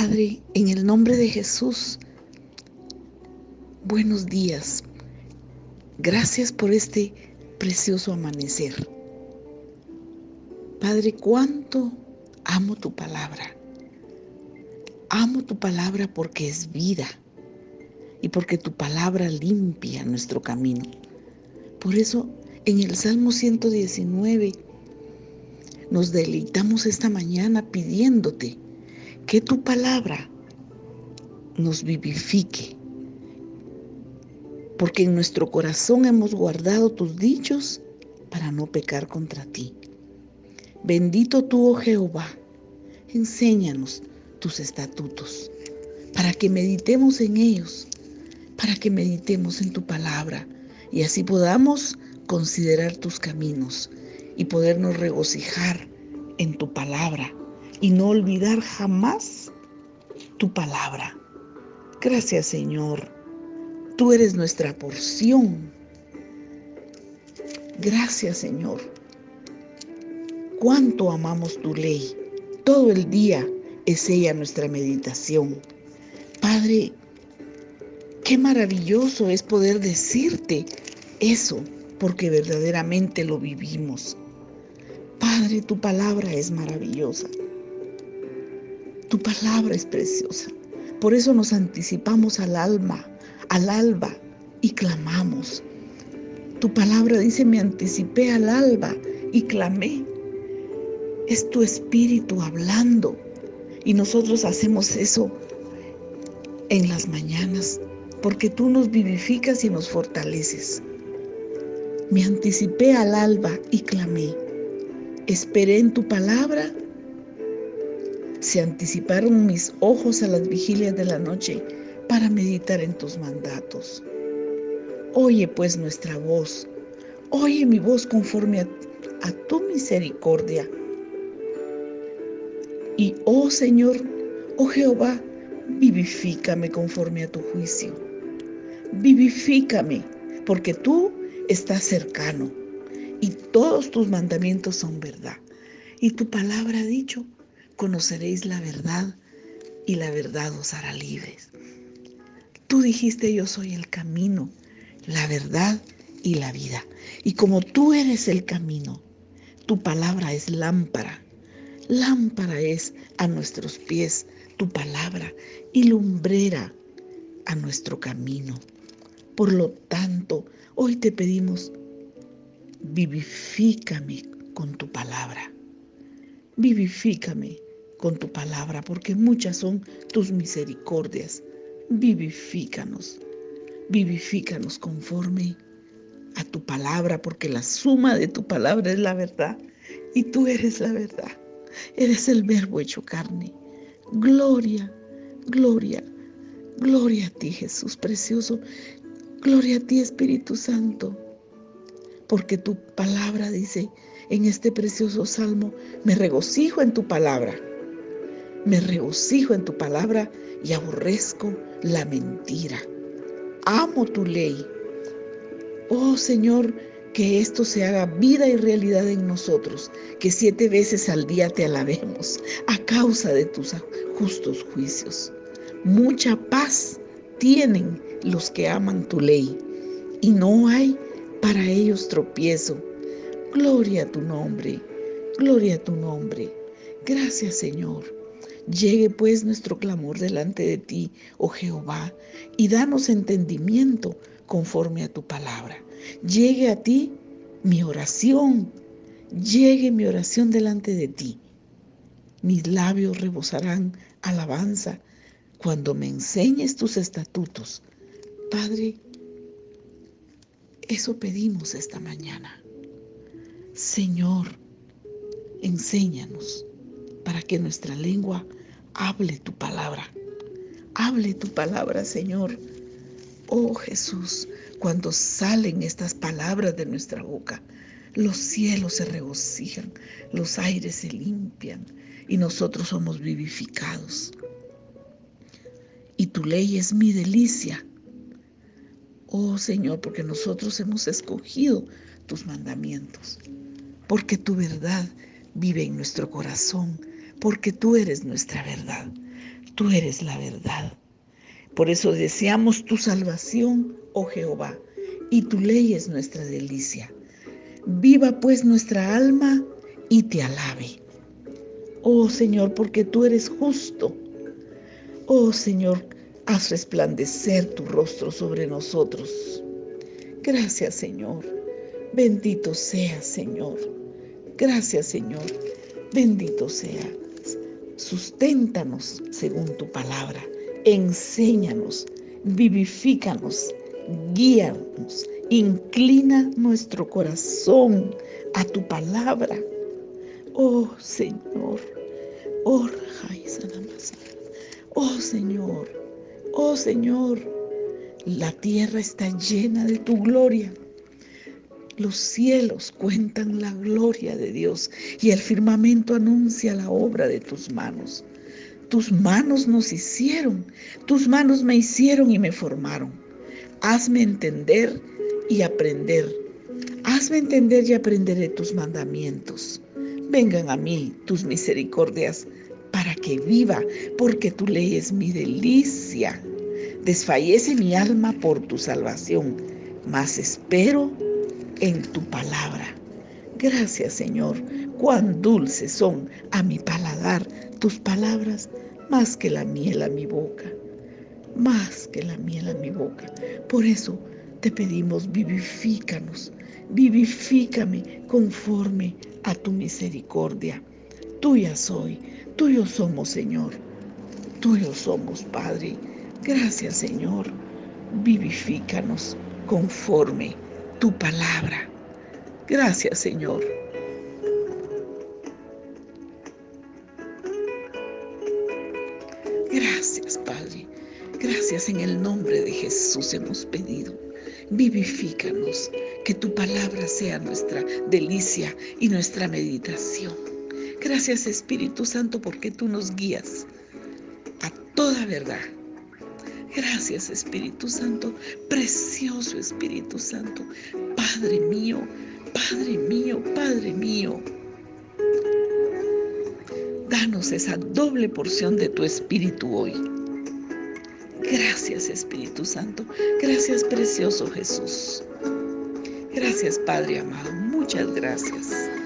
Padre, en el nombre de Jesús, buenos días. Gracias por este precioso amanecer. Padre, cuánto amo tu palabra. Amo tu palabra porque es vida y porque tu palabra limpia nuestro camino. Por eso en el Salmo 119 nos deleitamos esta mañana pidiéndote que tu palabra nos vivifique, porque en nuestro corazón hemos guardado tus dichos para no pecar contra ti. Bendito tú, oh Jehová, enséñanos tus estatutos, para que meditemos en ellos, para que meditemos en tu palabra y así podamos considerar tus caminos y podernos regocijar en tu palabra y no olvidar jamás tu palabra. Gracias Señor, tú eres nuestra porción. Gracias Señor. Cuánto amamos tu ley. Todo el día es ella nuestra meditación. Padre, qué maravilloso es poder decirte eso, porque verdaderamente lo vivimos. Padre, tu palabra es maravillosa. Tu palabra es preciosa. Por eso nos anticipamos al alma, al alba y clamamos. Tu palabra dice, me anticipé al alba y clamé. Es tu espíritu hablando. Y nosotros hacemos eso en las mañanas, porque tú nos vivificas y nos fortaleces. Me anticipé al alba y clamé. Esperé en tu palabra se anticiparon mis ojos a las vigilias de la noche para meditar en tus mandatos. Oye pues nuestra voz, oye mi voz conforme a, tu misericordia. Y oh Señor, oh Jehová, vivifícame conforme a tu juicio. Vivifícame, porque tú estás cercano y todos tus mandamientos son verdad. Y tu palabra ha dicho, conoceréis la verdad y la verdad os hará libres. Tú dijiste, yo soy el camino, la verdad y la vida. Y como tú eres el camino, tu palabra es lámpara. Lámpara es a nuestros pies tu palabra y lumbrera a nuestro camino. Por lo tanto, hoy te pedimos, vivifícame con tu palabra. Vivifícame con tu palabra, porque muchas son tus misericordias. Vivifícanos, vivifícanos conforme a tu palabra, porque la suma de tu palabra es la verdad y tú eres la verdad. Eres el verbo hecho carne. Gloria, gloria, gloria a ti Jesús precioso. Gloria a ti Espíritu Santo, porque tu palabra dice en este precioso salmo, me regocijo en tu palabra me regocijo en tu palabra y aborrezco la mentira. Amo tu ley. Oh Señor, que esto se haga vida y realidad en nosotros, que siete veces al día te alabemos a causa de tus justos juicios. Mucha paz tienen los que aman tu ley y no hay para ellos tropiezo. Gloria a tu nombre, gloria a tu nombre. Gracias Señor. Llegue pues nuestro clamor delante de ti, oh Jehová, y danos entendimiento conforme a tu palabra. Llegue a ti mi oración, llegue mi oración delante de ti. Mis labios rebosarán alabanza cuando me enseñes tus estatutos. Padre, eso pedimos esta mañana. Señor, enséñanos para que nuestra lengua hable tu palabra. Hable tu palabra, Señor. Oh Jesús, cuando salen estas palabras de nuestra boca, los cielos se regocijan, los aires se limpian y nosotros somos vivificados. Y tu ley es mi delicia. Oh Señor, porque nosotros hemos escogido tus mandamientos, porque tu verdad vive en nuestro corazón porque tú eres nuestra verdad. Tú eres la verdad. Por eso deseamos tu salvación, oh Jehová, y tu ley es nuestra delicia. Viva pues nuestra alma y te alabe. Oh Señor, porque tú eres justo. Oh Señor, haz resplandecer tu rostro sobre nosotros. Gracias Señor. Bendito sea Señor. Gracias Señor. Bendito sea. Susténtanos según tu palabra. Enséñanos, vivifícanos, guíanos, inclina nuestro corazón a tu palabra. Oh Señor, oh Oh Señor, oh Señor, la tierra está llena de tu gloria. Los cielos cuentan la gloria de Dios y el firmamento anuncia la obra de tus manos. Tus manos nos hicieron, tus manos me hicieron y me formaron. Hazme entender y aprender. Hazme entender y aprenderé tus mandamientos. Vengan a mí tus misericordias para que viva, porque tu ley es mi delicia. Desfallece mi alma por tu salvación, mas espero en tu palabra. Gracias Señor, cuán dulces son a mi paladar tus palabras, más que la miel a mi boca, más que la miel a mi boca. Por eso te pedimos, vivifícanos, vivifícame conforme a tu misericordia. Tuya soy, tuyo somos, Señor. Tuyo somos, Padre. Gracias, Señor. Vivifícanos conforme tu palabra. Gracias, Señor. Gracias, Padre. Gracias en el nombre de Jesús hemos pedido. Vivifícanos, que tu palabra sea nuestra delicia y nuestra meditación. Gracias Espíritu Santo porque tú nos guías a toda verdad. Gracias Espíritu Santo, precioso Espíritu Santo, Padre mío, Padre mío, Padre mío. Danos esa doble porción de tu Espíritu hoy. Gracias Espíritu Santo, gracias precioso Jesús. Gracias Padre amado, muchas gracias.